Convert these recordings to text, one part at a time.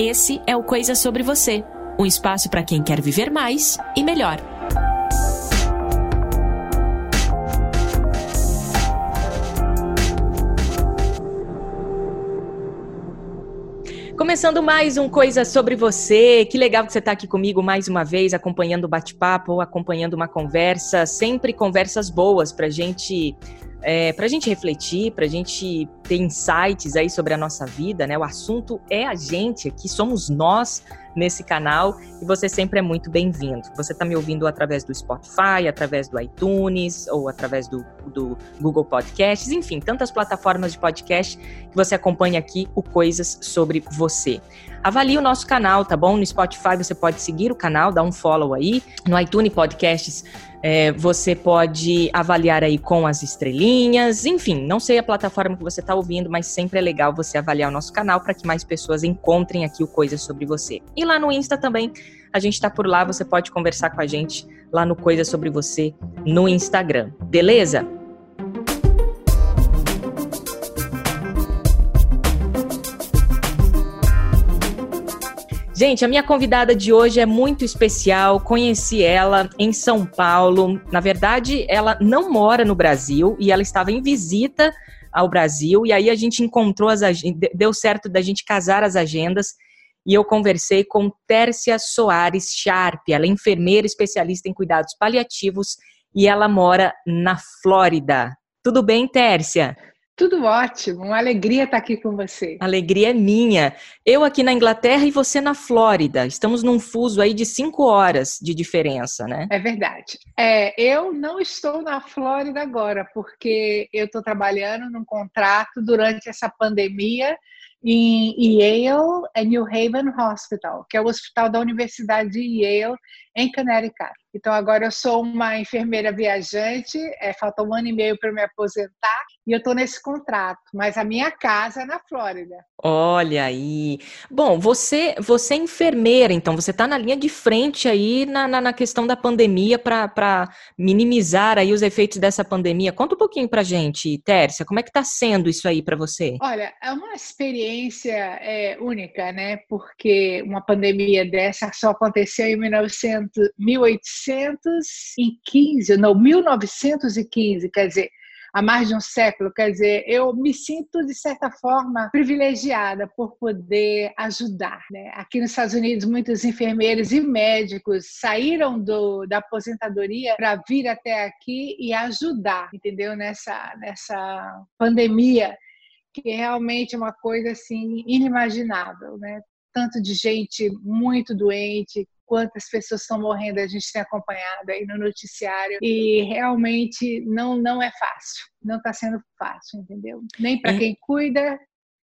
Esse é o Coisa Sobre Você um espaço para quem quer viver mais e melhor. Começando mais um Coisa Sobre Você. Que legal que você está aqui comigo mais uma vez, acompanhando o bate-papo, acompanhando uma conversa. Sempre conversas boas para gente é, para a gente refletir, para a gente ter insights aí sobre a nossa vida, né? O assunto é a gente aqui, somos nós nesse canal e você sempre é muito bem-vindo. Você está me ouvindo através do Spotify, através do iTunes ou através do, do Google Podcasts, enfim, tantas plataformas de podcast que você acompanha aqui o Coisas sobre Você. Avalie o nosso canal, tá bom? No Spotify você pode seguir o canal, dar um follow aí. No iTunes Podcasts é, você pode avaliar aí com as estrelinhas, enfim, não sei a plataforma que você está ouvindo, mas sempre é legal você avaliar o nosso canal para que mais pessoas encontrem aqui o Coisas sobre você. E lá no Insta também, a gente está por lá, você pode conversar com a gente lá no Coisas sobre você no Instagram, beleza? Gente, a minha convidada de hoje é muito especial. Conheci ela em São Paulo. Na verdade, ela não mora no Brasil e ela estava em visita ao Brasil. E aí a gente encontrou as deu certo da gente casar as agendas. E eu conversei com Tércia Soares Sharp. Ela é enfermeira especialista em cuidados paliativos e ela mora na Flórida. Tudo bem, Tércia? Tudo ótimo, uma alegria estar aqui com você. Alegria é minha. Eu aqui na Inglaterra e você na Flórida. Estamos num fuso aí de cinco horas de diferença, né? É verdade. É, eu não estou na Flórida agora, porque eu estou trabalhando num contrato durante essa pandemia em Yale New Haven Hospital, que é o hospital da Universidade de Yale, em Connecticut. Então, agora eu sou uma enfermeira viajante, é, falta um ano e meio para me aposentar, e eu estou nesse contrato, mas a minha casa é na Flórida. Olha aí. Bom, você, você é enfermeira, então você está na linha de frente aí na, na, na questão da pandemia para minimizar aí os efeitos dessa pandemia. Conta um pouquinho para gente, Tércia, como é que está sendo isso aí para você? Olha, é uma experiência é, única, né? Porque uma pandemia dessa só aconteceu em 1900, 1815, não, 1915, quer dizer, há mais de um século. Quer dizer, eu me sinto, de certa forma, privilegiada por poder ajudar. Né? Aqui nos Estados Unidos, muitos enfermeiros e médicos saíram do, da aposentadoria para vir até aqui e ajudar, entendeu? Nessa, nessa pandemia que é realmente uma coisa assim inimaginável, né? Tanto de gente muito doente, quantas pessoas estão morrendo, a gente tem acompanhado aí no noticiário e realmente não não é fácil, não está sendo fácil, entendeu? Nem para quem cuida,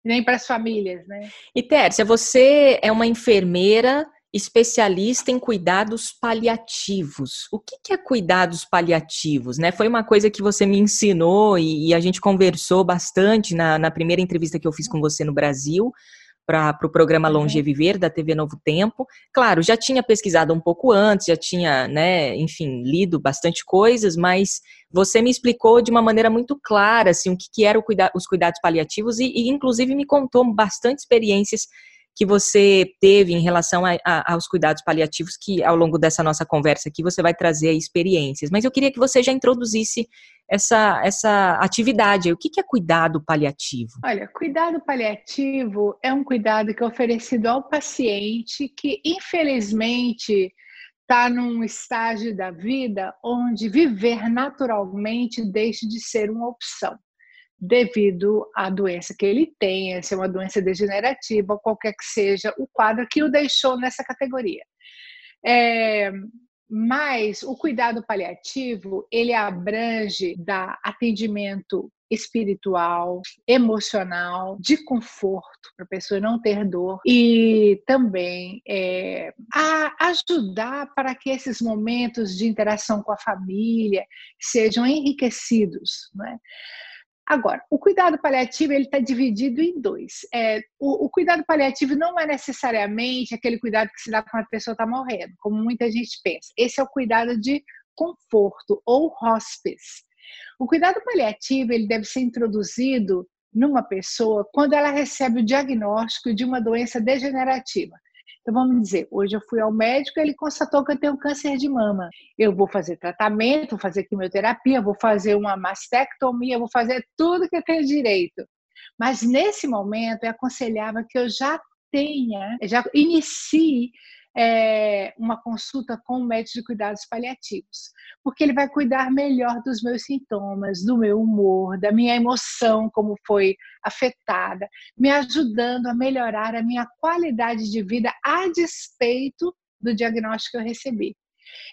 nem para as famílias, né? E Tércia, você é uma enfermeira especialista em cuidados paliativos. O que, é cuidados paliativos? Né? Foi uma coisa que você me ensinou e, e a gente conversou bastante na, na, primeira entrevista que eu fiz com você no Brasil para o pro programa uhum. Longe Viver da TV Novo Tempo. Claro, já tinha pesquisado um pouco antes, já tinha, né, enfim, lido bastante coisas, mas você me explicou de uma maneira muito clara assim, o que, que eram cuida os cuidados paliativos e, e, inclusive, me contou bastante experiências que você teve em relação a, a, aos cuidados paliativos, que ao longo dessa nossa conversa aqui você vai trazer experiências. Mas eu queria que você já introduzisse essa, essa atividade. O que é cuidado paliativo? Olha, cuidado paliativo é um cuidado que é oferecido ao paciente que, infelizmente, está num estágio da vida onde viver naturalmente deixa de ser uma opção devido à doença que ele tem, se é uma doença degenerativa, qualquer que seja o quadro que o deixou nessa categoria. É, mas o cuidado paliativo, ele abrange da atendimento espiritual, emocional, de conforto para a pessoa não ter dor e também é, ajudar para que esses momentos de interação com a família sejam enriquecidos, né? Agora, o cuidado paliativo ele está dividido em dois. É, o, o, cuidado paliativo não é necessariamente aquele cuidado que se dá quando a pessoa está morrendo, como muita gente pensa. Esse é o cuidado de conforto ou hospice. O cuidado paliativo ele deve ser introduzido numa pessoa quando ela recebe o diagnóstico de uma doença degenerativa. Então, vamos dizer, hoje eu fui ao médico, ele constatou que eu tenho câncer de mama. Eu vou fazer tratamento, vou fazer quimioterapia, vou fazer uma mastectomia, vou fazer tudo que eu tenho direito. Mas nesse momento é aconselhável que eu já tenha, já inicie é, uma consulta com o médico de cuidados paliativos, porque ele vai cuidar melhor dos meus sintomas, do meu humor, da minha emoção, como foi afetada, me ajudando a melhorar a minha qualidade de vida a despeito do diagnóstico que eu recebi.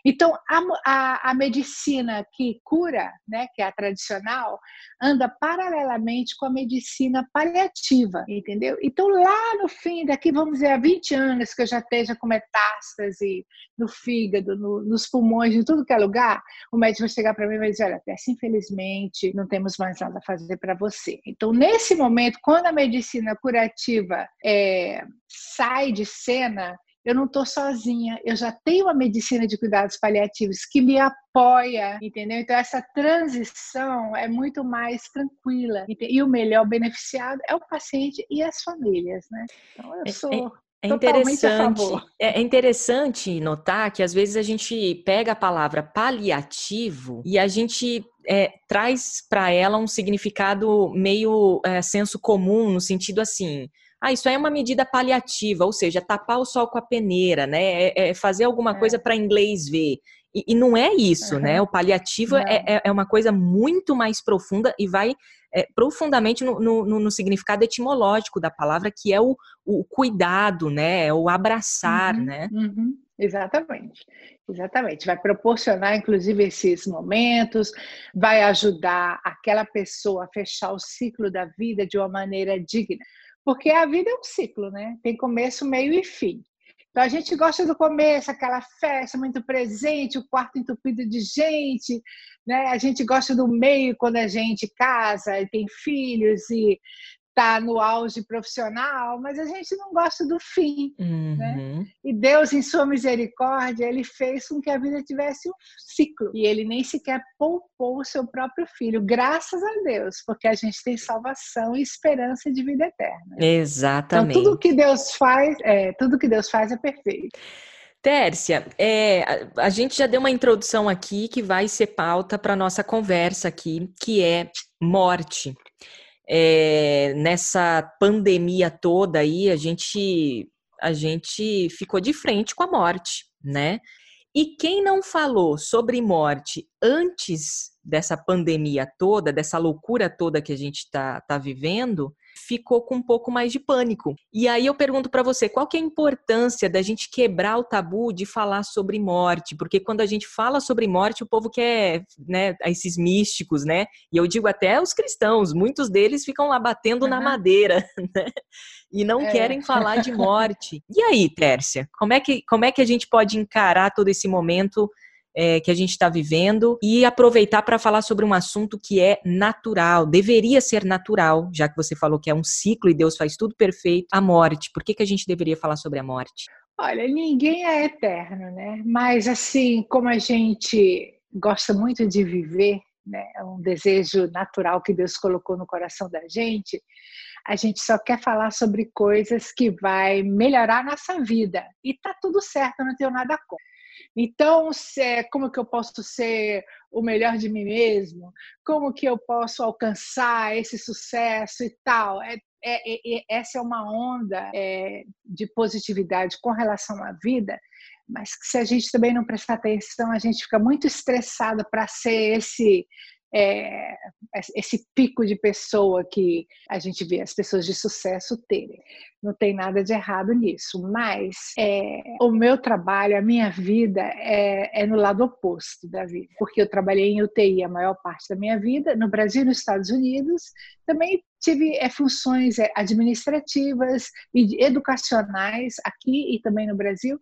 Então, a, a, a, medicina que cura, né, que é a tradicional, anda paralelamente com a medicina paliativa, entendeu? Então, lá no fim, daqui, vamos dizer, há 20 anos que eu já esteja com metástase no fígado, no, nos pulmões, em tudo que é lugar, o médico vai chegar para mim e vai dizer: olha, Tessa, infelizmente, não temos mais nada a fazer para você. Então, nesse momento, quando a medicina curativa é, sai de cena, eu não estou sozinha, eu já tenho a medicina de cuidados paliativos que me apoia, entendeu? Então, essa transição é muito mais tranquila. E o melhor beneficiado é o paciente e as famílias, né? Então, eu é, sou. É... É interessante, é interessante notar que às vezes a gente pega a palavra paliativo e a gente é, traz para ela um significado meio é, senso comum, no sentido assim, ah, isso aí é uma medida paliativa, ou seja, tapar o sol com a peneira, né? É, é fazer alguma é. coisa para inglês ver. E, e, não é isso, uhum. né? O paliativo é, é, é, uma coisa muito mais profunda e vai é, profundamente no, no, no, significado etimológico da palavra, que é o, o cuidado, né? É o abraçar, uhum. né? Uhum. Exatamente, exatamente. Vai proporcionar, inclusive, esses momentos, vai ajudar aquela pessoa a fechar o ciclo da vida de uma maneira digna. Porque a vida é um ciclo, né? Tem começo, meio e fim. Então a gente gosta do começo, aquela festa muito presente, o quarto entupido de gente, né? A gente gosta do meio quando a gente casa e tem filhos e está no auge profissional, mas a gente não gosta do fim. Né? Uhum. Né? E Deus, em sua misericórdia, ele fez com que a vida tivesse um ciclo. E ele nem sequer poupou o seu próprio filho, graças a Deus, porque a gente tem salvação e esperança de vida eterna. Exatamente. Então, tudo que Deus faz, é, tudo que Deus faz é perfeito. Tércia, é, a, a gente já deu uma introdução aqui que vai ser pauta para nossa conversa aqui, que é morte é, nessa pandemia toda aí, a gente, a gente ficou de frente com a morte, né? E quem não falou sobre morte antes dessa pandemia toda, dessa loucura toda que a gente está tá vivendo, ficou com um pouco mais de pânico. E aí eu pergunto para você, qual que é a importância da gente quebrar o tabu de falar sobre morte? Porque quando a gente fala sobre morte, o povo quer, né, esses místicos, né? E eu digo até os cristãos, muitos deles ficam lá batendo uhum. na madeira, né? E não é. querem falar de morte. E aí, Tércia, como é que como é que a gente pode encarar todo esse momento é, que a gente está vivendo e aproveitar para falar sobre um assunto que é natural, deveria ser natural, já que você falou que é um ciclo e Deus faz tudo perfeito, a morte. Por que, que a gente deveria falar sobre a morte? Olha, ninguém é eterno, né? Mas assim, como a gente gosta muito de viver, né? É um desejo natural que Deus colocou no coração da gente. A gente só quer falar sobre coisas que vai melhorar a nossa vida. E tá tudo certo, não tenho nada contra. Então, é, como que eu posso ser o melhor de mim mesmo? Como que eu posso alcançar esse sucesso e tal? É, é, é essa é uma onda é, de positividade com relação à vida, mas que se a gente também não prestar atenção, a gente fica muito estressado para ser esse é, esse pico de pessoa que a gente vê as pessoas de sucesso terem. Não tem nada de errado nisso, mas é, o meu trabalho, a minha vida é, é, no lado oposto da vida, porque eu trabalhei em UTI a maior parte da minha vida, no Brasil e nos Estados Unidos, também tive é, funções é, administrativas e educacionais aqui e também no Brasil,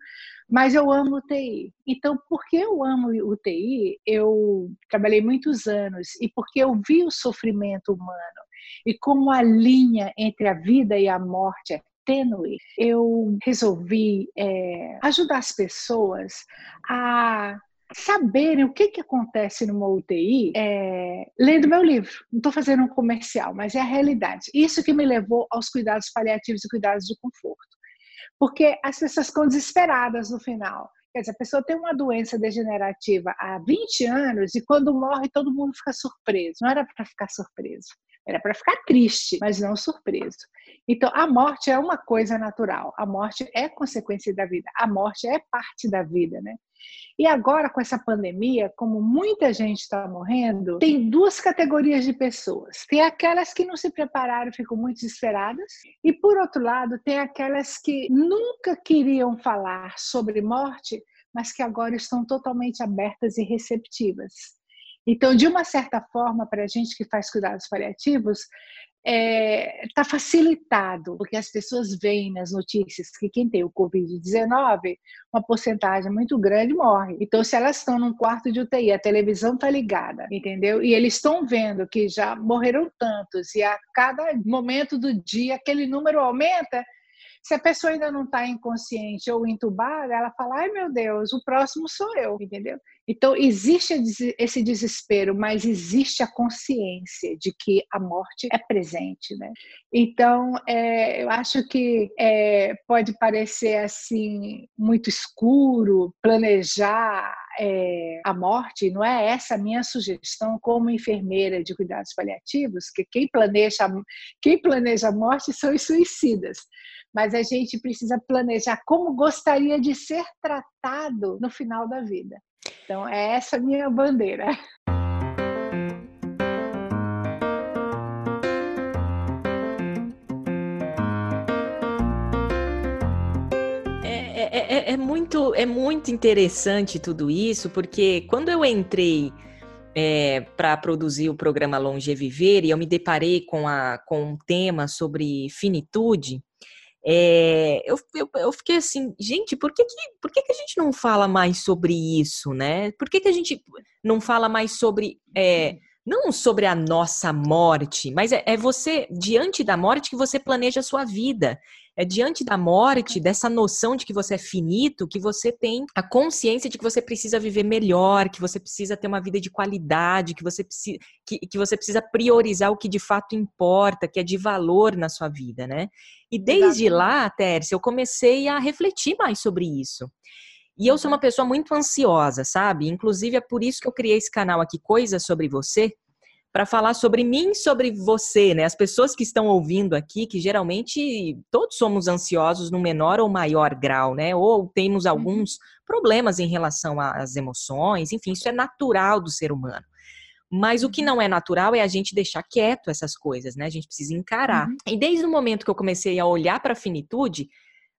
mas eu amo UTI. Então, porque eu amo UTI, eu trabalhei muitos anos e porque eu vi o sofrimento humano e como a linha entre a vida e a morte é tênue, eu resolvi é, ajudar as pessoas a saberem o que, que acontece numa UTI é, lendo meu livro. Não estou fazendo um comercial, mas é a realidade. Isso que me levou aos cuidados paliativos e cuidados de conforto. Porque as pessoas ficam desesperadas no final. Quer dizer, a pessoa tem uma doença degenerativa há 20 anos e quando morre todo mundo fica surpreso. Não era para ficar surpreso. Era para ficar triste, mas não surpreso. Então, a morte é uma coisa natural. A morte é consequência da vida. A morte é parte da vida, né? E agora, com essa pandemia, como muita gente está morrendo, tem duas categorias de pessoas. Tem aquelas que não se prepararam, ficam muito desesperadas, e por outro lado, tem aquelas que nunca queriam falar sobre morte, mas que agora estão totalmente abertas e receptivas. Então, de uma certa forma, para a gente que faz cuidados paliativos, está é, tá facilitado, porque as pessoas veem nas notícias que quem tem o Covid-19, uma porcentagem muito grande morre. Então, se elas estão num quarto de UTI, a televisão está ligada, entendeu? E eles estão vendo que já morreram tantos, e a cada momento do dia aquele número aumenta, se a pessoa ainda não está inconsciente ou entubada, ela fala: ai meu Deus, o próximo sou eu, entendeu? Então, existe esse desespero, mas existe a consciência de que a morte é presente, né? Então, é, eu acho que é, pode parecer assim muito escuro planejar é, a morte, não é essa a minha sugestão como enfermeira de cuidados paliativos, que quem planeja, quem planeja a morte são os suicidas mas a gente precisa planejar como gostaria de ser tratado no final da vida. Então, é essa minha bandeira. É, é, é, é, muito, é muito interessante tudo isso, porque quando eu entrei é, para produzir o programa Longeviver e eu me deparei com, a, com um tema sobre finitude, é, eu, eu, eu, fiquei assim, gente, por que, que, por que, que a gente não fala mais sobre isso, né? Por que, que a gente não fala mais sobre. É, não sobre a nossa morte, mas é, é, você, diante da morte, que você planeja a sua vida. É diante da morte, dessa noção de que você é finito, que você tem a consciência de que você precisa viver melhor, que você precisa ter uma vida de qualidade, que você precisa, que, que você precisa priorizar o que de fato importa, que é de valor na sua vida, né? E desde Exatamente. lá, Tércia, eu comecei a refletir mais sobre isso. E eu sou uma pessoa muito ansiosa, sabe? Inclusive é por isso que eu criei esse canal aqui, Coisas sobre Você, para falar sobre mim, sobre você, né? As pessoas que estão ouvindo aqui, que geralmente todos somos ansiosos no menor ou maior grau, né? Ou temos uhum. alguns problemas em relação às emoções, enfim, isso é natural do ser humano. Mas o que uhum. não é natural é a gente deixar quieto essas coisas, né? A gente precisa encarar. Uhum. E desde o momento que eu comecei a olhar para a finitude,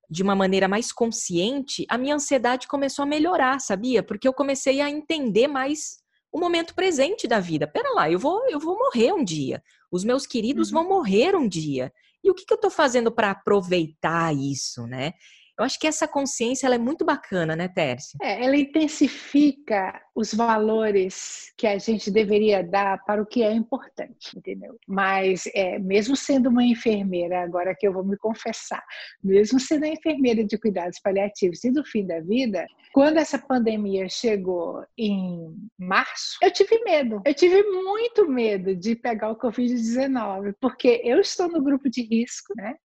de uma maneira mais consciente, a minha ansiedade começou a melhorar, sabia? Porque eu comecei a entender mais o momento presente da vida. Pera lá, eu vou, eu vou morrer um dia. Os meus queridos uhum. vão morrer um dia. E o que, que eu estou fazendo para aproveitar isso, né? Eu acho que essa consciência ela é muito bacana, né, Tércia? É, ela intensifica os valores que a gente deveria dar para o que é importante, entendeu? Mas é, mesmo sendo uma enfermeira, agora que eu vou me confessar, mesmo sendo enfermeira de cuidados paliativos e do fim da vida, quando essa pandemia chegou em março, eu tive medo. Eu tive muito medo de pegar o Covid-19, porque eu estou no grupo de risco, né?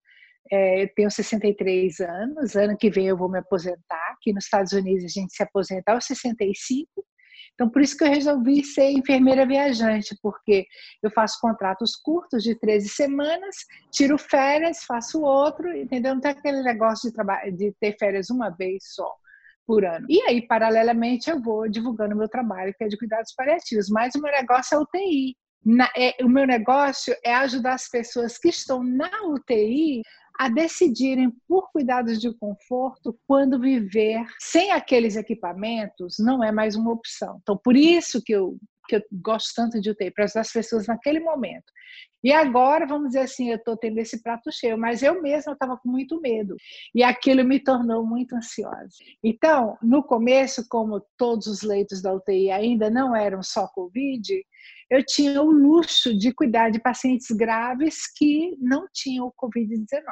É, eu tenho 63 anos, ano que vem eu vou me aposentar. Aqui nos Estados Unidos a gente se aposenta aos 65. Então, por isso que eu resolvi ser enfermeira viajante, porque eu faço contratos curtos de 13 semanas, tiro férias, faço outro, entendeu? Não tem aquele negócio de, de ter férias uma vez só por ano. E aí, paralelamente, eu vou divulgando meu trabalho, que é de cuidados paliativos. Mas o meu negócio é UTI. Na, é, o meu negócio é ajudar as pessoas que estão na UTI a decidirem por cuidados de conforto quando viver sem aqueles equipamentos não é mais uma opção. Então, por isso que eu, que eu gosto tanto de UTI, para ajudar as pessoas naquele momento. E agora, vamos dizer assim, eu estou tendo esse prato cheio, mas eu mesma estava com muito medo. E aquilo me tornou muito ansiosa. Então, no começo, como todos os leitos da UTI ainda não eram só Covid, eu tinha o luxo de cuidar de pacientes graves que não tinham o Covid-19.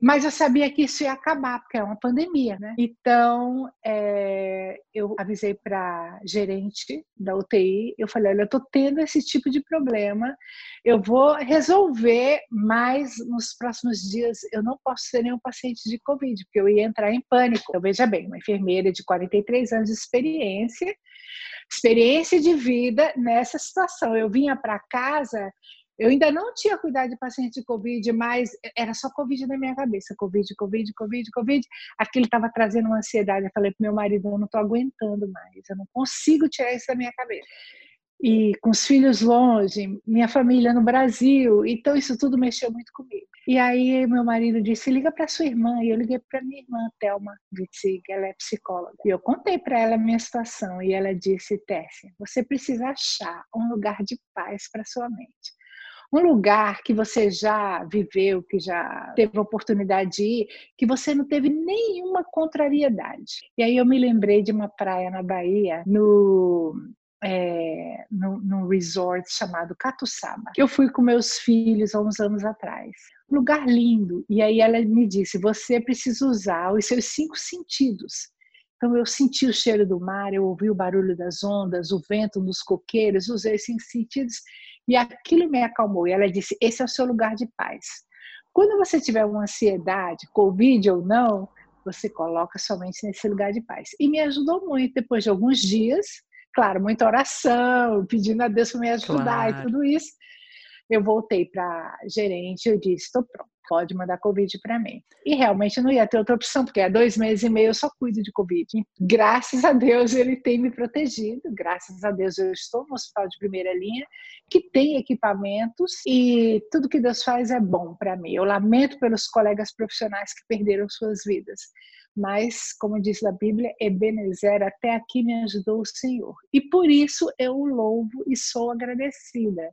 Mas eu sabia que isso ia acabar, porque é uma pandemia, né? Então, é, eu avisei para gerente da UTI, eu falei, olha, eu estou tendo esse tipo de problema, eu vou resolver, mas nos próximos dias eu não posso ser nenhum paciente de Covid, porque eu ia entrar em pânico. Então, veja bem, uma enfermeira de 43 anos de experiência, experiência de vida nessa situação. Eu vinha para casa, eu ainda não tinha cuidado de paciente de Covid, mas era só Covid na minha cabeça. Covid, Covid, Covid, Covid. Aquilo estava trazendo uma ansiedade. Eu falei para meu marido, eu não estou aguentando mais, eu não consigo tirar isso da minha cabeça e com os filhos longe, minha família no Brasil, então isso tudo mexeu muito comigo. E aí meu marido disse: liga para sua irmã. E eu liguei para minha irmã, Thelma Witzig, ela é psicóloga. E eu contei para ela a minha situação e ela disse: Tessia, você precisa achar um lugar de paz para sua mente. Um lugar que você já viveu, que já teve oportunidade de ir, que você não teve nenhuma contrariedade. E aí eu me lembrei de uma praia na Bahia, no é, num, num resort chamado Catuçaba. Eu fui com meus filhos há uns anos atrás. Lugar lindo. E aí ela me disse: você precisa usar os seus cinco sentidos. Então eu senti o cheiro do mar, eu ouvi o barulho das ondas, o vento nos coqueiros, usei esses cinco sentidos e aquilo me acalmou. E ela disse: esse é o seu lugar de paz. Quando você tiver uma ansiedade, Covid ou não, você coloca somente nesse lugar de paz. E me ajudou muito. Depois de alguns dias, claro, muita oração, pedindo a Deus para me ajudar claro. e tudo isso. Eu voltei para a gerente e disse: estou pronto, pode mandar Covid para mim. E realmente não ia ter outra opção, porque há dois meses e meio eu só cuido de Covid. E, graças a Deus ele tem me protegido, graças a Deus eu estou no hospital de primeira linha, que tem equipamentos e tudo que Deus faz é bom para mim. Eu lamento pelos colegas profissionais que perderam suas vidas, mas, como diz a Bíblia, Ebenezer, até aqui me ajudou o Senhor. E por isso eu o louvo e sou agradecida.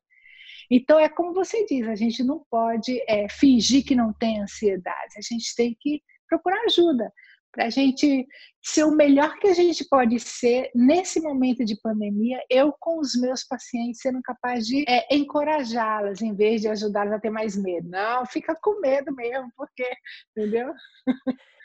Então, é como você diz, a gente não pode é, fingir que não tem ansiedade, a gente tem que procurar ajuda para a gente ser o melhor que a gente pode ser nesse momento de pandemia, eu com os meus pacientes sendo capaz de é, encorajá-las em vez de ajudá-las a ter mais medo. Não, fica com medo mesmo, porque, entendeu?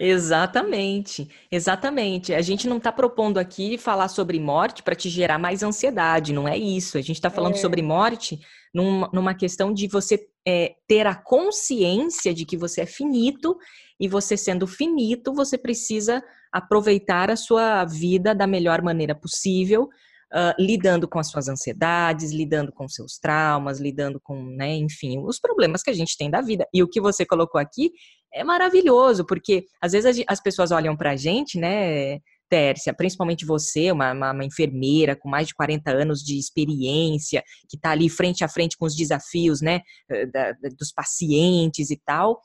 Exatamente, exatamente. A gente não está propondo aqui falar sobre morte para te gerar mais ansiedade, não é isso. A gente está falando é. sobre morte numa, numa questão de você é, ter a consciência de que você é finito e você sendo finito, você precisa aproveitar a sua vida da melhor maneira possível, uh, lidando com as suas ansiedades, lidando com seus traumas, lidando com, né, enfim, os problemas que a gente tem da vida. E o que você colocou aqui é maravilhoso, porque às vezes as pessoas olham para a gente, né, Tércia, principalmente você, uma, uma, uma, enfermeira com mais de 40 anos de experiência, que está ali frente a frente com os desafios, né, eh, da, dos pacientes e tal,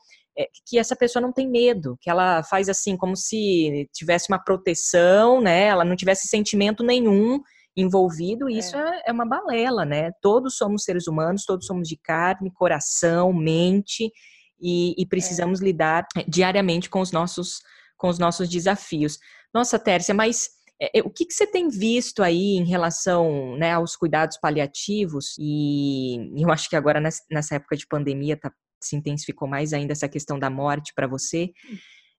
que essa pessoa não tem medo, que ela faz assim como se tivesse uma proteção, né? Ela não tivesse sentimento nenhum envolvido, e é. isso é, é uma balela, né? Todos somos seres humanos, todos somos de carne, coração, mente, e, e precisamos é. lidar diariamente com os nossos com os nossos desafios. Nossa, Tércia, mas é, é, o que, que, você tem visto aí em relação né, aos cuidados paliativos? E eu acho que agora, nessa época de pandemia, está se intensificou mais ainda essa questão da morte para você.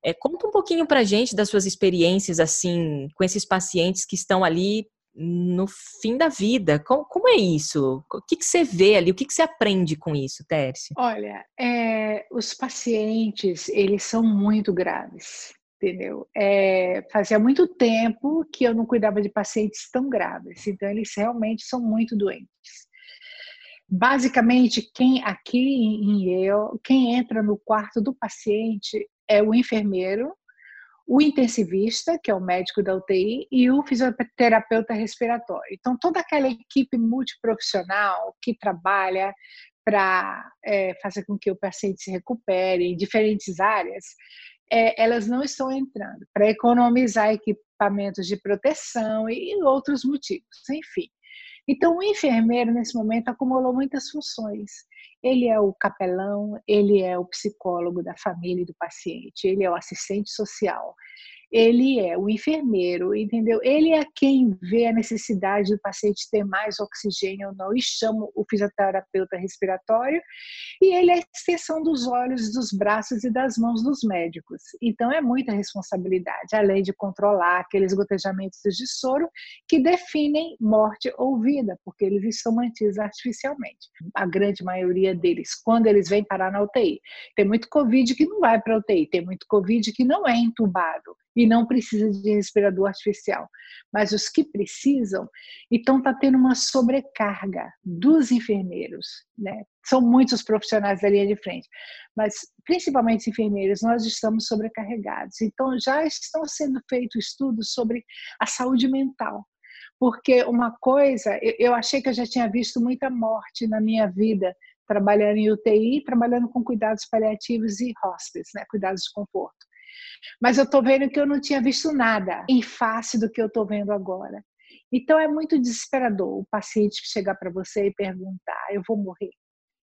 É, conta um pouquinho para gente das suas experiências assim com esses pacientes que estão ali no fim da vida. Como, como é isso? O que, que, você vê ali? O que, que você aprende com isso, Tércio? Olha, é, os pacientes eles são muito graves, entendeu? É, fazia muito tempo que eu não cuidava de pacientes tão graves, então eles realmente são muito doentes. Basicamente, quem aqui em eu, quem entra no quarto do paciente é o enfermeiro, o intensivista, que é o médico da UTI, e o fisioterapeuta respiratório. Então, toda aquela equipe multiprofissional que trabalha para é, fazer com que o paciente se recupere em diferentes áreas, é, elas não estão entrando para economizar equipamentos de proteção e outros motivos, enfim. Então, o enfermeiro, nesse momento, acumulou muitas funções. Ele é o capelão, ele é o psicólogo da família e do paciente, ele é o assistente social, ele é o enfermeiro, entendeu? Ele é quem vê a necessidade do paciente ter mais oxigênio ou não e chama o fisioterapeuta respiratório, e ele é a extensão dos olhos, dos braços e das mãos dos médicos. Então é muita responsabilidade, além de controlar aqueles gotejamentos de soro que definem morte ou vida, porque eles estão mantidos artificialmente. A grande maioria deles, quando eles vêm parar na UTI. Tem muito Covid que não vai para a UTI, tem muito Covid que não é entubado e não precisa de respirador artificial. Mas os que precisam, então está tendo uma sobrecarga dos enfermeiros, né? São muitos profissionais da linha de frente, mas principalmente os enfermeiros, nós estamos sobrecarregados. Então já estão sendo feitos estudos sobre a saúde mental. Porque uma coisa, eu achei que eu já tinha visto muita morte na minha vida, trabalhando em UTI, trabalhando com cuidados paliativos e hospice, né, cuidados de conforto. Mas eu estou vendo que eu não tinha visto nada em face do que eu estou vendo agora. Então é muito desesperador o paciente chegar para você e perguntar: eu vou morrer,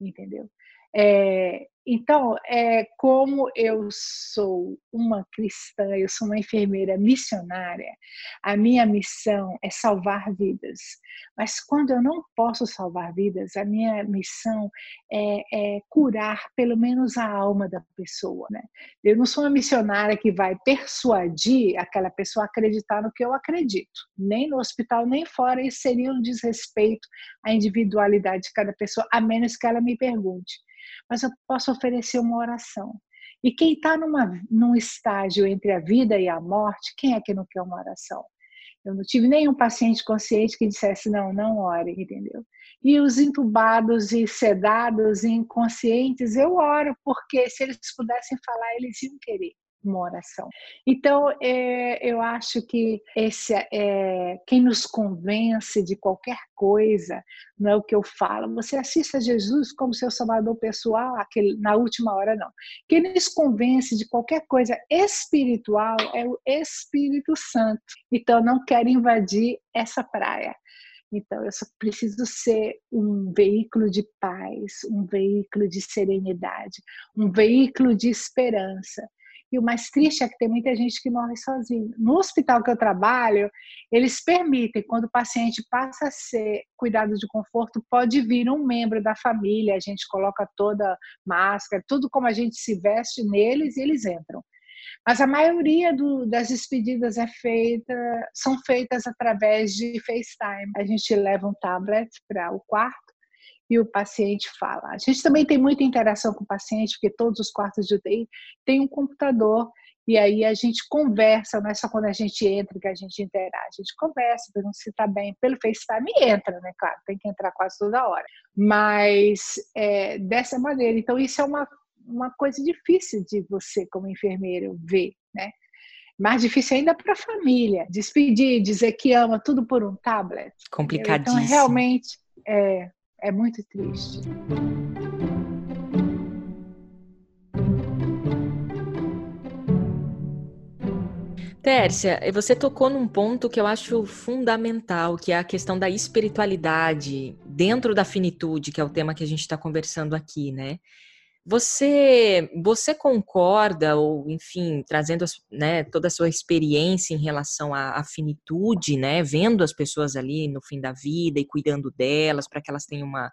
entendeu? É, então, é, como eu sou uma cristã, eu sou uma enfermeira missionária, a minha missão é salvar vidas. Mas quando eu não posso salvar vidas, a minha missão é, é curar pelo menos a alma da pessoa. Né? Eu não sou uma missionária que vai persuadir aquela pessoa a acreditar no que eu acredito, nem no hospital, nem fora. Isso seria um desrespeito à individualidade de cada pessoa, a menos que ela me pergunte mas eu posso oferecer uma oração. E quem está num estágio entre a vida e a morte, quem é que não quer uma oração? Eu não tive nenhum paciente consciente que dissesse, não, não ore, entendeu? E os entubados e sedados e inconscientes, eu oro, porque se eles pudessem falar, eles iam querer uma oração. Então, é, eu acho que esse é, quem nos convence de qualquer coisa, não é o que eu falo, você assista Jesus como seu salvador pessoal, aquele, na última hora não. Quem nos convence de qualquer coisa espiritual é o Espírito Santo. Então, não quero invadir essa praia. Então, eu só preciso ser um veículo de paz, um veículo de serenidade, um veículo de esperança. E o mais triste é que tem muita gente que morre sozinho. No hospital que eu trabalho, eles permitem, quando o paciente passa a ser cuidado de conforto, pode vir um membro da família, a gente coloca toda máscara, tudo como a gente se veste neles e eles entram. Mas a maioria do, das despedidas é feita, são feitas através de FaceTime. A gente leva um tablet para o quarto e o paciente fala. A gente também tem muita interação com o paciente, porque todos os quartos de UTI têm um computador e aí a gente conversa, não é só quando a gente entra que a gente interage, a gente conversa, pergunta se está bem, pelo FaceTime entra, né? Claro, tem que entrar quase toda hora. Mas é, dessa maneira, então isso é uma, uma coisa difícil de você, como enfermeiro, ver, né? Mais difícil ainda para a família. Despedir, dizer que ama tudo por um tablet. Complicadíssimo. Então, realmente, é, é muito triste. Tércia, você tocou num ponto que eu acho fundamental, que é a questão da espiritualidade dentro da finitude, que é o tema que a gente está conversando aqui, né? Você, você concorda, ou enfim, trazendo né, toda a sua experiência em relação à, à, finitude, né, vendo as pessoas ali no fim da vida e cuidando delas para que elas tenham uma,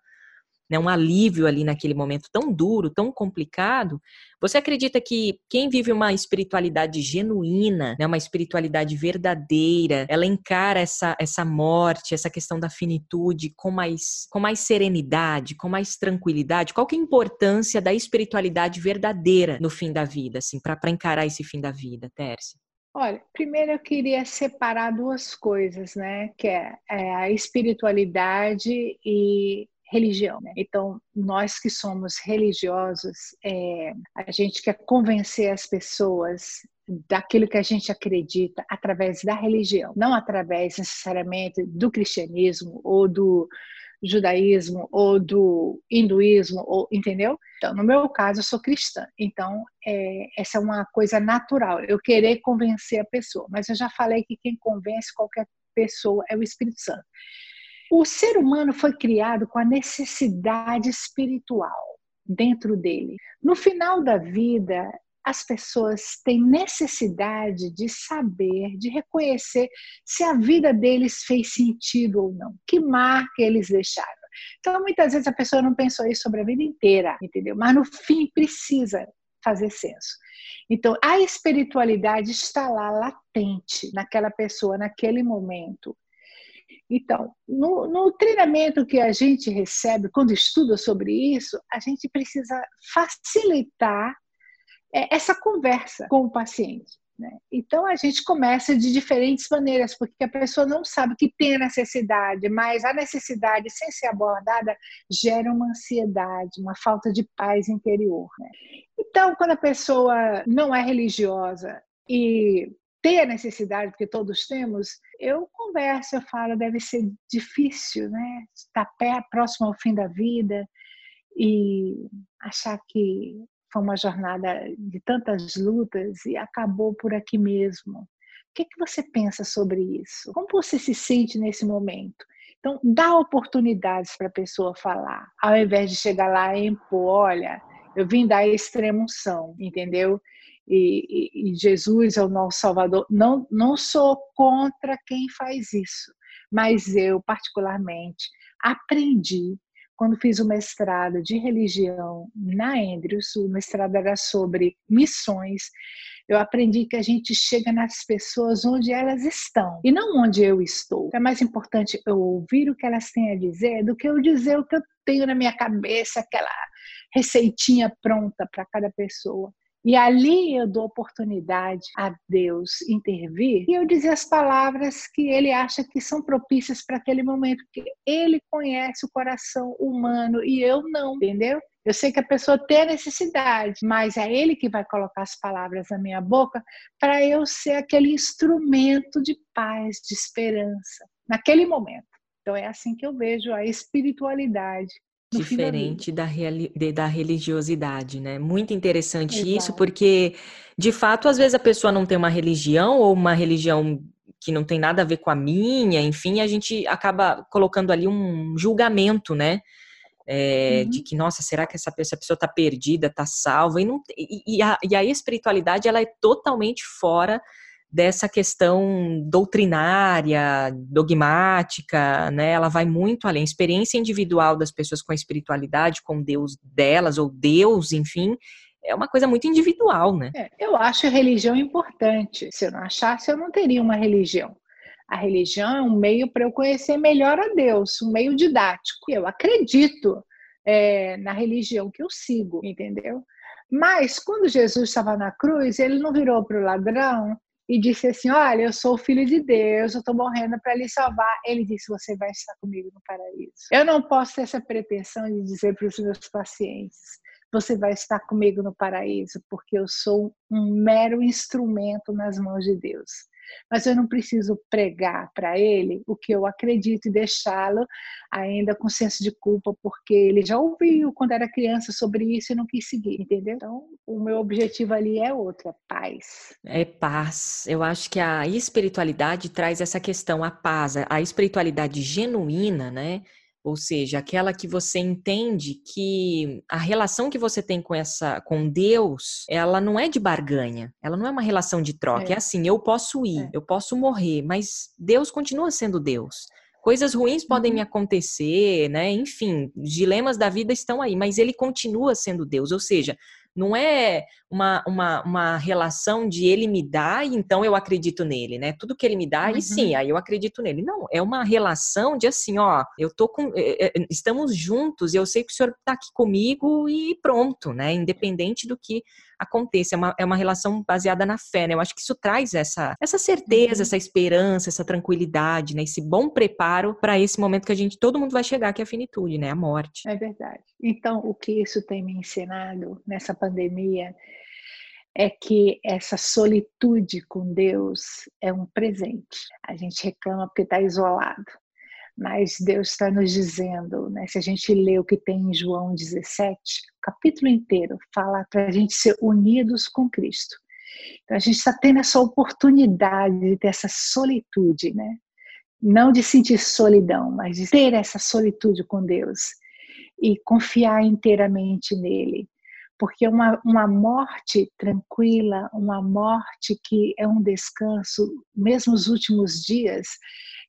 né, um alívio ali naquele momento tão duro, tão complicado, você acredita que quem vive uma espiritualidade genuína, né, uma espiritualidade verdadeira, ela encara essa, essa morte, essa questão da finitude com mais, com mais serenidade, com mais tranquilidade? Qual que é a importância da espiritualidade verdadeira no fim da vida, assim, para encarar esse fim da vida, Tércia? Olha, primeiro eu queria separar duas coisas, né? Que é, é a espiritualidade e religião. Né? Então, nós que somos religiosos, é, a gente quer convencer as pessoas daquilo que a gente acredita através da religião, não através necessariamente do cristianismo ou do judaísmo ou do hinduísmo, ou, entendeu? Então, no meu caso, eu sou cristã, então é, essa é uma coisa natural, eu querer convencer a pessoa, mas eu já falei que quem convence qualquer pessoa é o Espírito Santo. O ser humano foi criado com a necessidade espiritual dentro dele. No final da vida, as pessoas têm necessidade de saber, de reconhecer se a vida deles fez sentido ou não, que marca eles deixaram. Então, muitas vezes a pessoa não pensou isso sobre a vida inteira, entendeu? Mas no fim precisa fazer senso. Então, a espiritualidade está lá latente naquela pessoa, naquele momento. Então, no, no, treinamento que a gente recebe, quando estuda sobre isso, a gente precisa facilitar é, essa conversa com o paciente. Né? Então a gente começa de diferentes maneiras, porque a pessoa não sabe que tem a necessidade, mas a necessidade, sem ser abordada, gera uma ansiedade, uma falta de paz interior. Né? Então, quando a pessoa não é religiosa e tem a necessidade, porque todos temos, eu converso, eu falo, deve ser difícil, né? Estar pé, próximo ao fim da vida e achar que foi uma jornada de tantas lutas e acabou por aqui mesmo. O que, é que você pensa sobre isso? Como você se sente nesse momento? Então, dá oportunidades para a pessoa falar, ao invés de chegar lá e impor, olha, eu vim da extremoção, entendeu? E, e, Jesus é o nosso Salvador. Não, não sou contra quem faz isso, mas eu, particularmente, aprendi quando fiz o mestrado de religião na Andrews, o mestrado era sobre missões, eu aprendi que a gente chega nas pessoas onde elas estão e não onde eu estou. É mais importante eu ouvir o que elas têm a dizer do que eu dizer o que eu tenho na minha cabeça, aquela receitinha pronta para cada pessoa. E ali eu dou oportunidade a Deus intervir e eu dizer as palavras que ele acha que são propícias para aquele momento, porque ele conhece o coração humano e eu não, entendeu? Eu sei que a pessoa tem a necessidade, mas é ele que vai colocar as palavras na minha boca para eu ser aquele instrumento de paz, de esperança, naquele momento. Então é assim que eu vejo a espiritualidade diferente da, da religiosidade, né? Muito interessante Exato. isso, porque de fato, às vezes a pessoa não tem uma religião ou uma religião que não tem nada a ver com a minha, enfim, a gente acaba colocando ali um julgamento, né? É, uhum. De que, nossa, será que essa pessoa está perdida, está salva? E, não, e, e, a, e a espiritualidade, ela é totalmente fora dessa questão doutrinária, dogmática, né? Ela vai muito além. A experiência individual das pessoas com a espiritualidade, com Deus delas, ou Deus, enfim, é uma coisa muito individual, né? É, eu acho a religião importante. Se eu não achasse, eu não teria uma religião. A religião é um meio para eu conhecer melhor a Deus, um meio didático. Eu acredito é, na religião que eu sigo, entendeu? Mas quando Jesus estava na cruz, ele não virou para o ladrão e disse assim: Olha, eu sou o filho de Deus, eu estou morrendo para lhe salvar. Ele disse: Você vai estar comigo no paraíso. Eu não posso ter essa pretensão de dizer para os meus pacientes: Você vai estar comigo no paraíso, porque eu sou um mero instrumento nas mãos de Deus mas eu não preciso pregar para ele o que eu acredito e deixá-lo ainda com senso de culpa, porque ele já ouviu quando era criança sobre isso e não quis seguir, entendeu? Então, o meu objetivo ali é outro, é paz. É paz. Eu acho que a espiritualidade traz essa questão, a paz, a espiritualidade genuína, né? Ou seja, aquela que você entende que a relação que você tem com essa com Deus, ela não é de barganha, ela não é uma relação de troca, é, é assim, eu posso ir, é. eu posso morrer, mas Deus continua sendo Deus. Coisas ruins podem uhum. me acontecer, né? Enfim, dilemas da vida estão aí, mas ele continua sendo Deus, ou seja, não é uma, uma, uma relação de ele me dá e então eu acredito nele, né? Tudo que ele me dá, uhum. e sim, aí eu acredito nele. Não, é uma relação de assim, ó, eu tô com. Estamos juntos, eu sei que o senhor tá aqui comigo e pronto, né? Independente do que aconteça. É uma, é uma relação baseada na fé, né? Eu acho que isso traz essa, essa certeza, uhum. essa esperança, essa tranquilidade, né? Esse bom preparo para esse momento que a gente, todo mundo vai chegar, que é a finitude, né? A morte. É verdade. Então, o que isso tem me ensinado nessa pandemia é que essa solitude com Deus é um presente. A gente reclama porque está isolado, mas Deus está nos dizendo, né, se a gente lê o que tem em João 17, o capítulo inteiro fala para a gente ser unidos com Cristo. Então a gente está tendo essa oportunidade de ter essa solitude, né? não de sentir solidão, mas de ter essa solitude com Deus e confiar inteiramente nele. Porque uma, uma morte tranquila, uma morte que é um descanso, mesmo os últimos dias,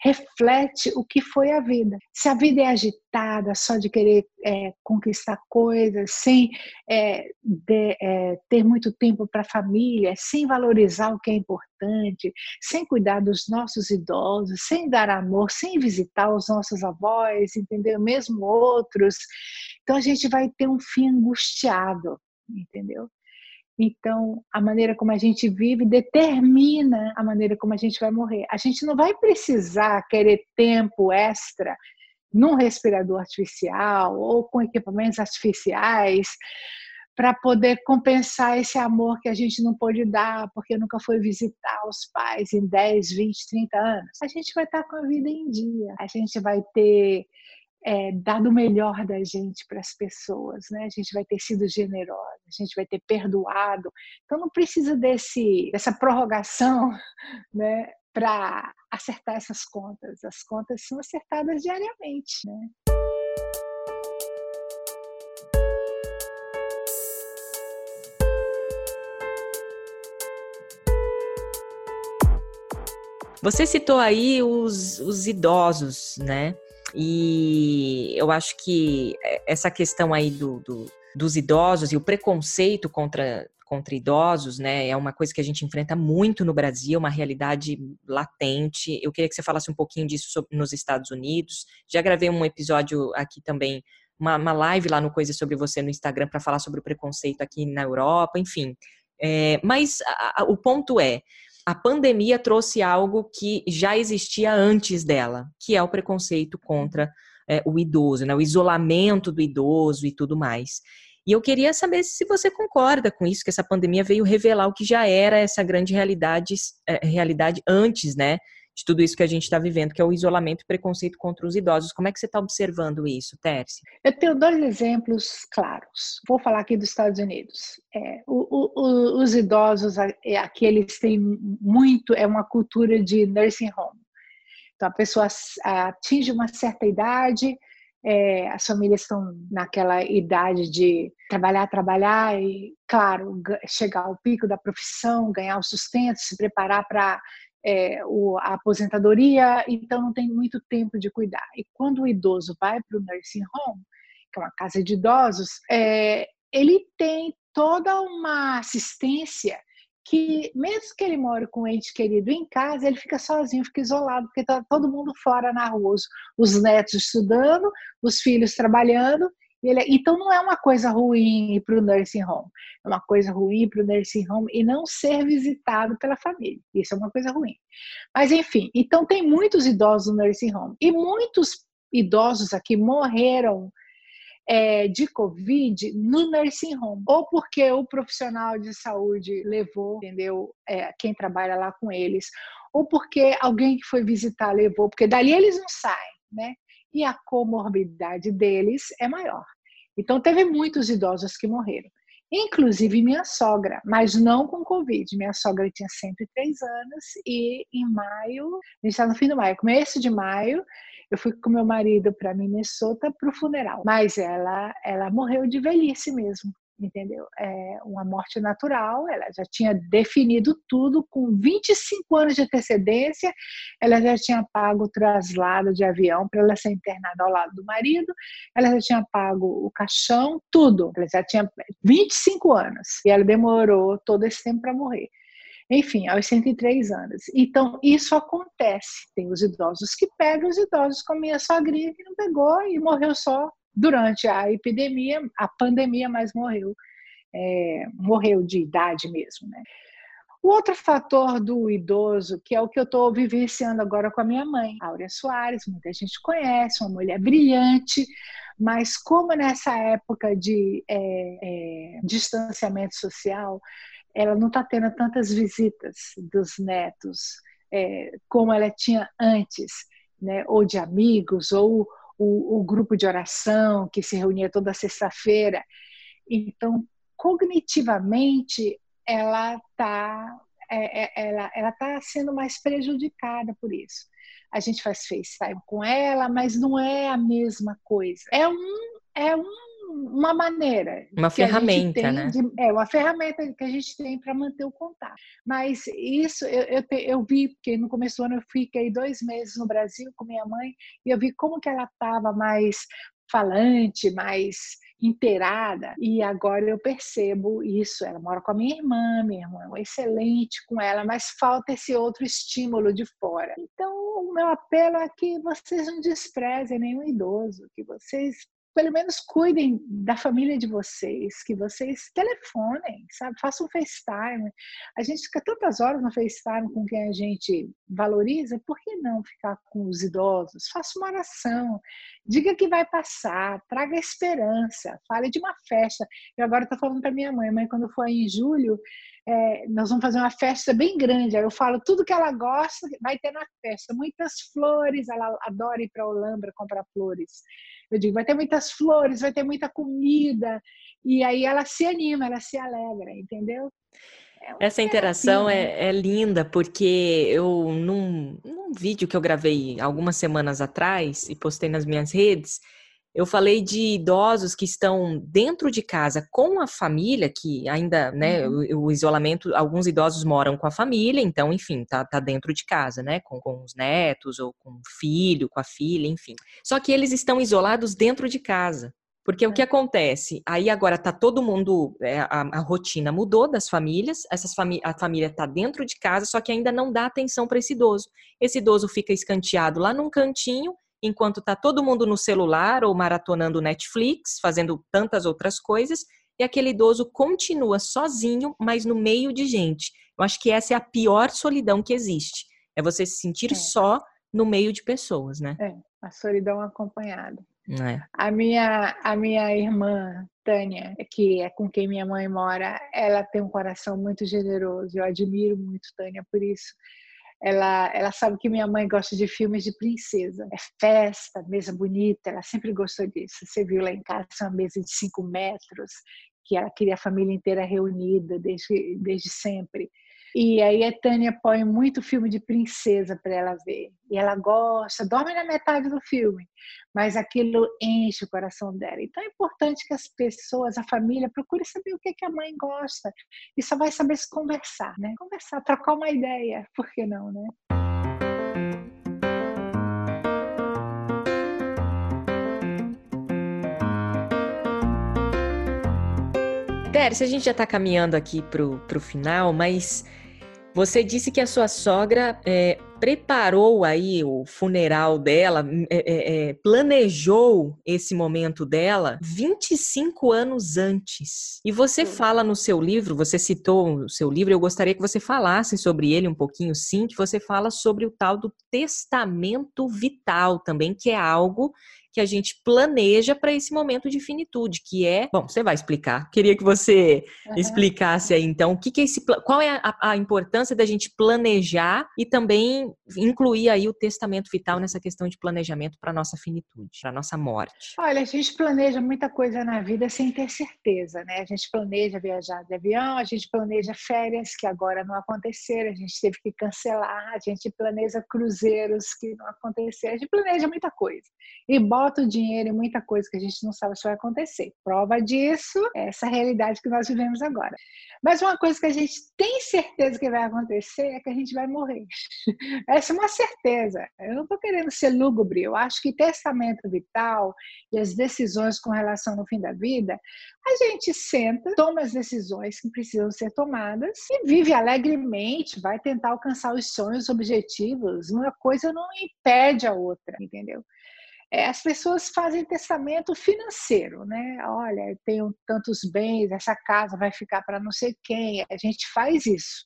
reflete o que foi a vida. Se a vida é agitada, só de querer é, conquistar coisas, sem é, de, é, ter muito tempo para a família, sem valorizar o que é importante, sem cuidar dos nossos idosos, sem dar amor, sem visitar os nossos avós, entendeu? Mesmo outros. Então a gente vai ter um fim angustiado, entendeu? Então, a maneira como a gente vive determina a maneira como a gente vai morrer. A gente não vai precisar querer tempo extra num respirador artificial ou com equipamentos artificiais para poder compensar esse amor que a gente não pôde dar porque nunca foi visitar os pais em 10, 20, 30 anos. A gente vai estar com a vida em dia, a gente vai ter é, dado o melhor da gente para as pessoas, né? A gente vai ter sido generosa, a gente vai ter perdoado. Então não precisa desse dessa prorrogação, né? Para acertar essas contas. As contas são acertadas diariamente, né? Você citou aí os, os idosos, né? E eu acho que essa questão aí do, do, dos idosos e o preconceito contra, contra idosos, né, é uma coisa que a gente enfrenta muito no Brasil, uma realidade latente. Eu queria que você falasse um pouquinho disso nos Estados Unidos. Já gravei um episódio aqui também, uma, uma live lá no Coisa Sobre Você no Instagram para falar sobre o preconceito aqui na Europa, enfim. É, mas a, a, o ponto é, a pandemia trouxe algo que já existia antes dela, que é o preconceito contra é, o idoso, né? o isolamento do idoso e tudo mais. E eu queria saber se você concorda com isso, que essa pandemia veio revelar o que já era essa grande realidade, é, realidade antes, né? De tudo isso que a gente está vivendo, que é o isolamento e preconceito contra os idosos. Como é que você está observando isso, Terce? Eu tenho dois exemplos claros. Vou falar aqui dos Estados Unidos. É, o, o, os idosos, é, aqui eles têm muito, é uma cultura de nursing home. Então, a pessoa atinge uma certa idade, é, as famílias estão naquela idade de trabalhar, trabalhar e, claro, chegar ao pico da profissão, ganhar o sustento, se preparar para é, o, a aposentadoria, então não tem muito tempo de cuidar. E quando o idoso vai para o nursing home, que é uma casa de idosos, é, ele tem toda uma assistência que, mesmo que ele more com um ente querido em casa, ele fica sozinho, fica isolado, porque está todo mundo fora na rua, os, os netos estudando, os filhos trabalhando, ele, é, então não é uma coisa ruim para o nursing home, é uma coisa ruim para o nursing home e não ser visitado pela família. Isso é uma coisa ruim. Mas enfim, então tem muitos idosos no nursing home e muitos idosos aqui morreram é, de Covid no nursing home, ou porque o profissional de saúde levou, entendeu? É, quem trabalha lá com eles, ou porque alguém que foi visitar levou, porque dali eles não saem, né? E a comorbidade deles é maior. Então, teve muitos idosos que morreram, inclusive minha sogra, mas não com Covid. Minha sogra tinha 103 anos e em maio, a gente está no fim do maio, começo de maio, eu fui com meu marido para Minnesota para o funeral, mas ela, ela morreu de velhice mesmo entendeu? É uma morte natural, ela já tinha definido tudo com 25 anos de antecedência, ela já tinha pago o traslado de avião para ela ser internada ao lado do marido, ela já tinha pago o caixão, tudo, ela já tinha 25 anos e ela demorou todo esse tempo para morrer. Enfim, aos 103 anos. Então, isso acontece. Tem os idosos que pegam os idosos, como minha sogrinha que não pegou e morreu só durante a epidemia, a pandemia, mas morreu, é, morreu de idade mesmo, né? O outro fator do idoso, que é o que eu estou vivenciando agora com a minha mãe, Áurea Soares, muita gente conhece, uma mulher brilhante, mas como nessa época de é, é, distanciamento social, ela não está tendo tantas visitas dos netos é, como ela tinha antes, né? ou de amigos, ou o, o grupo de oração que se reunia toda sexta-feira. Então, cognitivamente, ela está é, é, ela ela está sendo mais prejudicada por isso. A gente faz FaceTime com ela, mas não é a mesma coisa. É um é um uma maneira. Uma ferramenta, né? De, é, uma ferramenta que a gente tem para manter o contato. Mas isso eu, eu, te, eu, vi, porque no começo do ano eu fiquei dois meses no Brasil com minha mãe, e eu vi como que ela estava mais falante, mais inteirada. E agora eu percebo isso. Ela mora com a minha irmã, minha irmã é excelente com ela, mas falta esse outro estímulo de fora. Então, o meu apelo é que vocês não desprezem nenhum idoso, que vocês pelo menos cuidem da família de vocês, que vocês telefonem, sabe? Façam um FaceTime. A gente fica tantas horas no FaceTime com quem a gente valoriza, por que não ficar com os idosos? Faça uma oração, diga que vai passar, traga esperança, fale de uma festa. Eu agora estou falando para minha mãe, mãe, quando for em julho, é, nós vamos fazer uma festa bem grande. Aí eu falo tudo que ela gosta, vai ter na festa. Muitas flores, ela adora ir para a Olambra comprar flores. Eu digo, vai ter muitas flores, vai ter muita comida. E aí ela se anima, ela se alegra, entendeu? É Essa interação é, é, linda, porque eu, num, num vídeo que eu gravei algumas semanas atrás e postei nas minhas redes, eu falei de idosos que estão dentro de casa com a família, que ainda, né, uhum. o, o, isolamento, alguns idosos moram com a família, então, enfim, tá, tá dentro de casa, né, com, com os netos ou com o filho, com a filha, enfim. Só que eles estão isolados dentro de casa. Porque é. o que acontece? Aí agora tá todo mundo, é, a, a, rotina mudou das famílias, essas fami a família tá dentro de casa, só que ainda não dá atenção para esse idoso. Esse idoso fica escanteado lá num cantinho enquanto está todo mundo no celular ou maratonando Netflix, fazendo tantas outras coisas, e aquele idoso continua sozinho, mas no meio de gente. Eu acho que essa é a pior solidão que existe. É você se sentir é. só no meio de pessoas, né? É, a solidão acompanhada. É. A minha a minha irmã Tânia, que é com quem minha mãe mora, ela tem um coração muito generoso. Eu admiro muito Tânia por isso ela, ela sabe que minha mãe gosta de filmes de princesa. É festa, mesa bonita, ela sempre gostou disso. Você viu lá em casa uma mesa de cinco metros, que ela queria a família inteira reunida desde, desde sempre. E aí a Tânia põe muito filme de princesa para ela ver. E ela gosta, dorme na metade do filme, mas aquilo enche o coração dela. Então é importante que as pessoas, a família, procure saber o que, que a mãe gosta. E só vai saber se conversar, né? Conversar, trocar uma ideia, por que não, né? Tércio, a gente já está caminhando aqui para o final, mas você disse que a sua sogra é, preparou aí o funeral dela, é, é, é planejou esse momento dela 25 anos antes. E você fala no seu livro, você citou o seu livro, eu gostaria que você falasse sobre ele um pouquinho, sim, que você fala sobre o tal do testamento vital também, que é algo que a gente planeja para esse momento de finitude, que é. Bom, você vai explicar. Queria que você uhum. explicasse aí, então, o que, que é esse. Qual é a, a, importância da gente planejar e também incluir aí o testamento vital nessa questão de planejamento para nossa finitude, para nossa morte? Olha, a gente planeja muita coisa na vida sem ter certeza, né? A gente planeja viajar de avião, a gente planeja férias que agora não aconteceram, a gente teve que cancelar, a gente planeja cruzeiros que não aconteceram, a gente planeja muita coisa. E bota o dinheiro em muita coisa que a gente não sabe se vai acontecer. Prova disso é essa realidade que nós vivemos agora. Mas uma coisa que a gente tem certeza que vai acontecer é que a gente vai morrer. Essa é uma certeza. Eu não estou querendo ser lúgubre. Eu acho que testamento vital e as decisões com relação no fim da vida, a gente senta, toma as decisões que precisam ser tomadas e vive alegremente, vai tentar alcançar os sonhos, os objetivos. Uma coisa não impede a outra, entendeu? é, as pessoas fazem testamento financeiro, né? Olha, eu tenho tantos bens, essa casa vai ficar para não sei quem. A gente faz isso.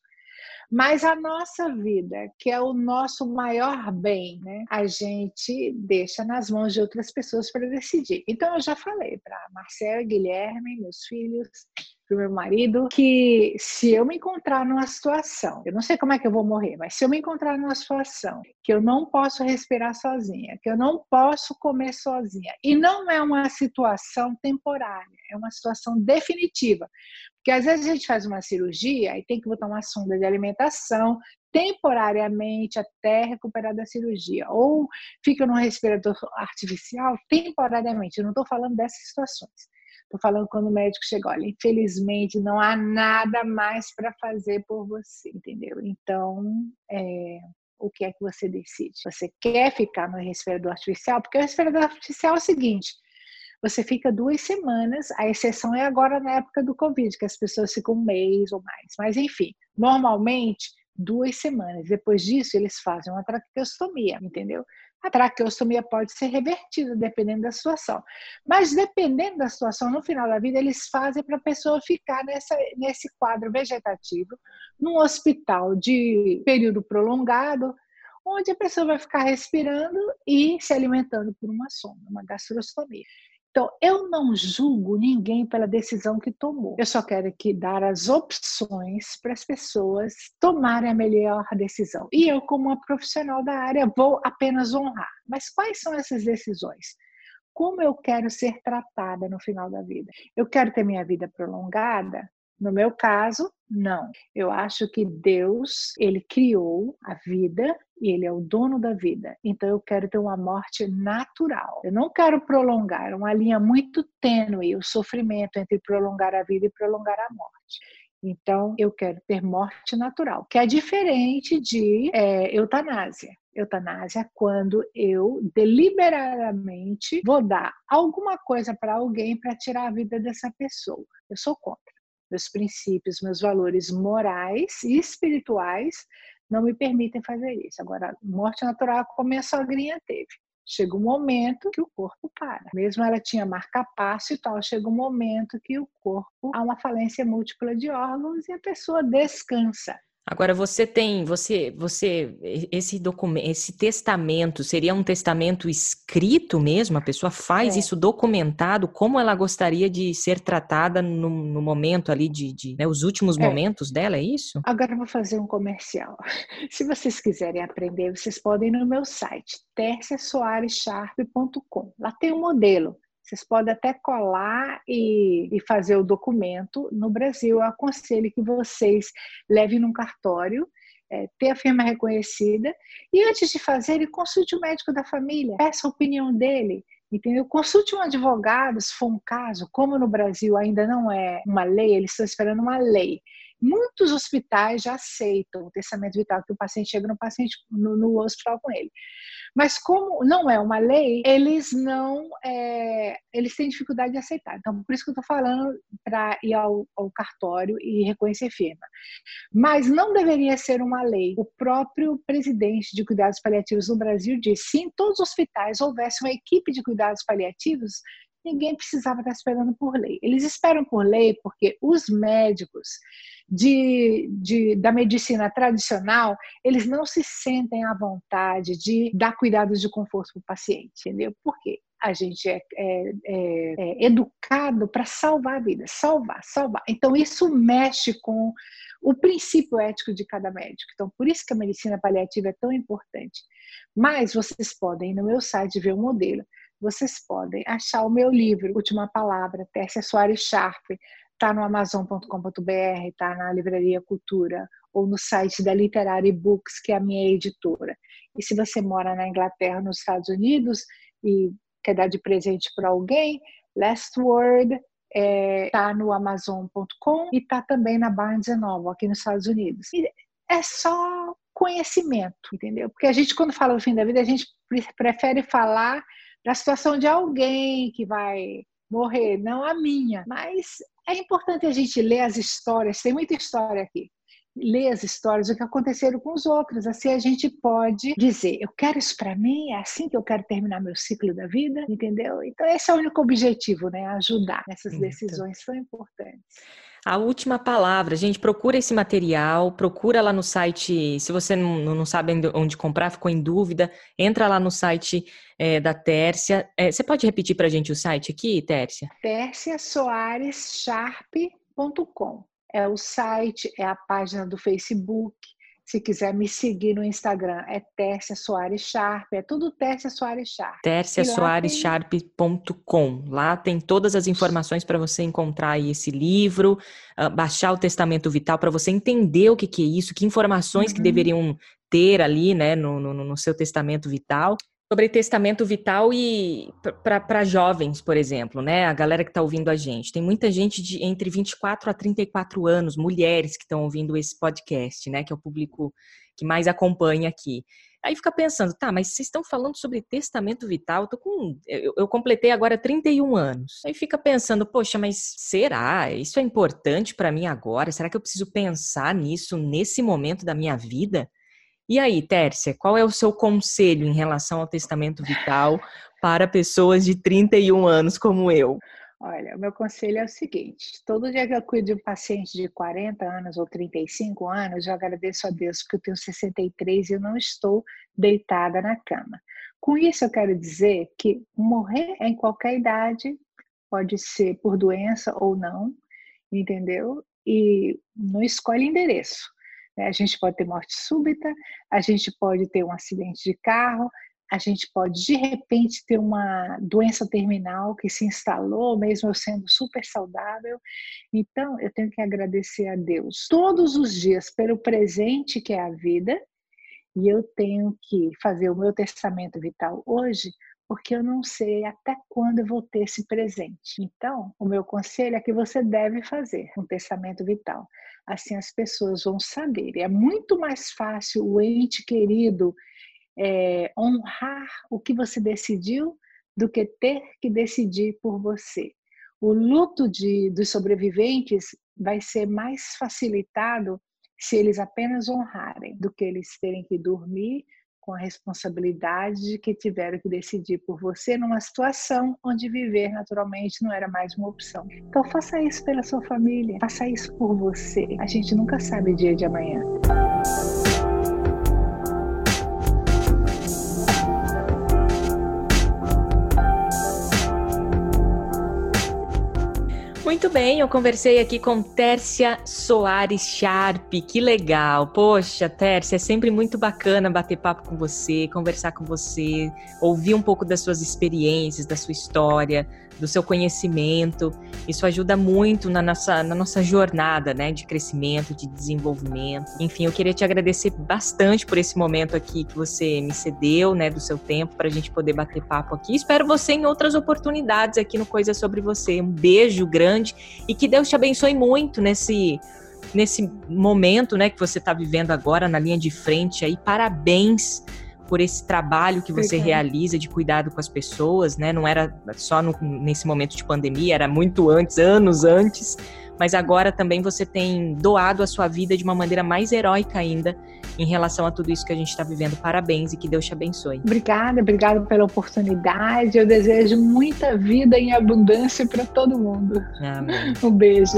Mas a nossa vida, que é o nosso maior bem, né? A gente deixa nas mãos de outras pessoas para decidir. Então eu já falei para Marcela, Guilherme, meus filhos, para meu marido que se eu me encontrar numa situação, eu não sei como é que eu vou morrer, mas se eu me encontrar numa situação que eu não posso respirar sozinha, que eu não posso comer sozinha, e não é uma situação temporária, é uma situação definitiva, Porque às vezes a gente faz uma cirurgia e tem que botar uma sonda de alimentação temporariamente até recuperar da cirurgia, ou fica no respirador artificial temporariamente. Eu não estou falando dessas situações. Estou falando quando o médico chega, olha, infelizmente não há nada mais para fazer por você, entendeu? Então, é, o que é que você decide? Você quer ficar no respirador artificial? Porque o respirador artificial é o seguinte: você fica duas semanas, a exceção é agora na época do Covid, que as pessoas ficam um mês ou mais. Mas, enfim, normalmente duas semanas. Depois disso, eles fazem uma traqueostomia, entendeu? A traqueostomia pode ser revertida dependendo da situação. Mas dependendo da situação, no final da vida, eles fazem para a pessoa ficar nessa, nesse quadro vegetativo, num hospital de período prolongado, onde a pessoa vai ficar respirando e se alimentando por uma sonda, uma gastrostomia. Então, eu não julgo ninguém pela decisão que tomou. Eu só quero que dar as opções para as pessoas tomarem a melhor decisão. E eu, como uma profissional da área, vou apenas honrar. Mas quais são essas decisões? Como eu quero ser tratada no final da vida? Eu quero ter minha vida prolongada? No meu caso, não. Eu acho que Deus, ele criou a vida e ele é o dono da vida. Então eu quero ter uma morte natural. Eu não quero prolongar, é uma linha muito tênue o sofrimento entre prolongar a vida e prolongar a morte. Então eu quero ter morte natural, que é diferente de é, eutanásia. Eutanásia é quando eu deliberadamente vou dar alguma coisa para alguém para tirar a vida dessa pessoa. Eu sou contra meus princípios, meus valores morais e espirituais não me permitem fazer isso. Agora, morte natural, como a sogrinha teve. Chega um momento que o corpo para. Mesmo ela tinha marca-passo e tal, chega um momento que o corpo há uma falência múltipla de órgãos e a pessoa descansa. Agora você tem, você, você, esse documento, esse testamento seria um testamento escrito mesmo? A pessoa faz é. isso documentado, como ela gostaria de ser tratada no, no momento ali de, de né, os últimos é. momentos dela, é isso? Agora eu vou fazer um comercial. Se vocês quiserem aprender, vocês podem ir no meu site, terciasoarescharp.com. Lá tem um modelo vocês podem até colar e, e, fazer o documento. No Brasil, eu aconselho que vocês levem num cartório, é, ter a firma reconhecida, e antes de fazer, consulte o médico da família, peça a opinião dele. Entendeu? Consulte um advogado se for um caso, como no Brasil ainda não é uma lei, eles estão esperando uma lei. Muitos hospitais já aceitam o testamento vital, que o paciente chega no, paciente, no, no hospital com ele. Mas como não é uma lei, eles não, é, eles têm dificuldade de aceitar. Então, por isso que eu estou falando para ir ao, ao cartório e reconhecer firma. Mas não deveria ser uma lei. O próprio presidente de cuidados paliativos no Brasil disse: se em todos os hospitais houvesse uma equipe de cuidados paliativos, ninguém precisava estar esperando por lei. Eles esperam por lei porque os médicos de, de, da medicina tradicional, eles não se sentem à vontade de dar cuidados de conforto para o paciente, entendeu? Por quê? a gente é, é, é, é educado para salvar a vida, salvar, salvar. Então, isso mexe com o princípio ético de cada médico. Então, por isso que a medicina paliativa é tão importante. Mas vocês podem, no meu site, ver o modelo vocês podem achar o meu livro, Última Palavra, Tércia Soares Sharp, está no amazon.com.br, está na Livraria Cultura ou no site da Literary Books, que é a minha editora. E se você mora na Inglaterra, nos Estados Unidos e quer dar de presente para alguém, Last Word está é, tá no Amazon.com e está também na Barnes Noble, aqui nos Estados Unidos. E é só conhecimento, entendeu? Porque a gente, quando fala o fim da vida, a gente prefere falar da situação de alguém que vai morrer, não a minha. Mas é importante a gente ler as histórias, tem muita história aqui. Ler as histórias, o que aconteceram com os outros. Assim a gente pode dizer: eu quero isso para mim, é assim que eu quero terminar meu ciclo da vida, entendeu? Então, esse é o único objetivo, né? Ajudar nessas decisões tão importantes. A última palavra, gente, procura esse material, procura lá no site, se você não, não sabe onde comprar, ficou em dúvida, entra lá no site é, da Tércia. É, você pode repetir para a gente o site aqui, Tércia? térciasoaressharp.com. É o site, é a página do Facebook. Se quiser me seguir no Instagram, é Tércia Soares Sharp, é tudo Tércia Soares Sharp. TérciaSoaresSharp.com. Lá tem todas as informações para você encontrar aí esse livro, uh, baixar o Testamento Vital para você entender o que, que é isso, que informações uhum. que deveriam ter ali, né, no, no, no seu testamento vital sobre testamento vital e para jovens, por exemplo, né? A galera que está ouvindo a gente. Tem muita gente de entre 24 a 34 anos, mulheres que estão ouvindo esse podcast, né? Que é o público que mais acompanha aqui. Aí fica pensando, tá, mas vocês estão falando sobre testamento vital, eu tô com. Eu, eu completei agora 31 anos. Aí fica pensando, poxa, mas será? Isso é importante para mim agora? Será que eu preciso pensar nisso nesse momento da minha vida? E aí, Tércia, qual é o seu conselho em relação ao testamento vital para pessoas de 31 anos como eu? Olha, o meu conselho é o seguinte: todo dia que eu cuido de um paciente de 40 anos ou 35 anos, eu agradeço a Deus porque eu tenho 63 e eu não estou deitada na cama. Com isso, eu quero dizer que morrer em qualquer idade, pode ser por doença ou não, entendeu? E não escolhe endereço. Né? A gente pode ter morte súbita, a gente pode ter um acidente de carro, a gente pode de repente ter uma doença terminal que se instalou, mesmo eu sendo super saudável. Então, eu tenho que agradecer a Deus todos os dias pelo presente que é a vida, e eu tenho que fazer o meu testamento vital hoje, porque eu não sei até quando eu vou ter esse presente. Então, o meu conselho é que você deve fazer um testamento vital assim as pessoas vão saber. É muito mais fácil o ente querido é, honrar o que você decidiu do que ter que decidir por você. O luto de, dos sobreviventes vai ser mais facilitado se eles apenas honrarem do que eles terem que dormir com a responsabilidade de que tiveram que decidir por você numa situação onde viver naturalmente não era mais uma opção. Então faça isso pela sua família, faça isso por você. A gente nunca sabe o dia de amanhã. Muito bem, eu conversei aqui com Tércia Soares Sharp, que legal. Poxa, Tércia, é sempre muito bacana bater papo com você, conversar com você, ouvir um pouco das suas experiências, da sua história, do seu conhecimento. Isso ajuda muito na nossa, na nossa jornada né, de crescimento, de desenvolvimento. Enfim, eu queria te agradecer bastante por esse momento aqui que você me cedeu, né, do seu tempo, para a gente poder bater papo aqui. Espero você em outras oportunidades aqui no Coisa Sobre Você. Um beijo grande e que Deus te abençoe muito nesse nesse momento, né, que você está vivendo agora na linha de frente aí. Parabéns por esse trabalho que você realiza de cuidado com as pessoas, né? Não era só no, nesse momento de pandemia, era muito antes, anos antes, mas agora também você tem doado a sua vida de uma maneira mais heróica ainda em relação a tudo isso que a gente está vivendo. Parabéns e que Deus te abençoe. Obrigada, obrigada pela oportunidade. Eu desejo muita vida em abundância para todo mundo. Amém. Um beijo.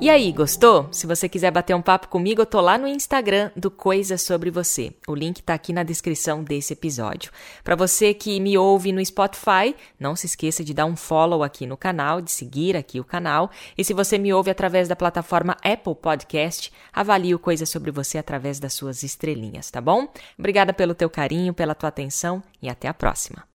E aí, gostou? Se você quiser bater um papo comigo, eu tô lá no Instagram do Coisa Sobre Você. O link tá aqui na descrição desse episódio. Para você que me ouve no Spotify, não se esqueça de dar um follow aqui no canal, de seguir aqui o canal. E se você me ouve através da plataforma Apple Podcast, avalie o Coisa Sobre Você através das suas estrelinhas, tá bom? Obrigada pelo teu carinho, pela tua atenção e até a próxima.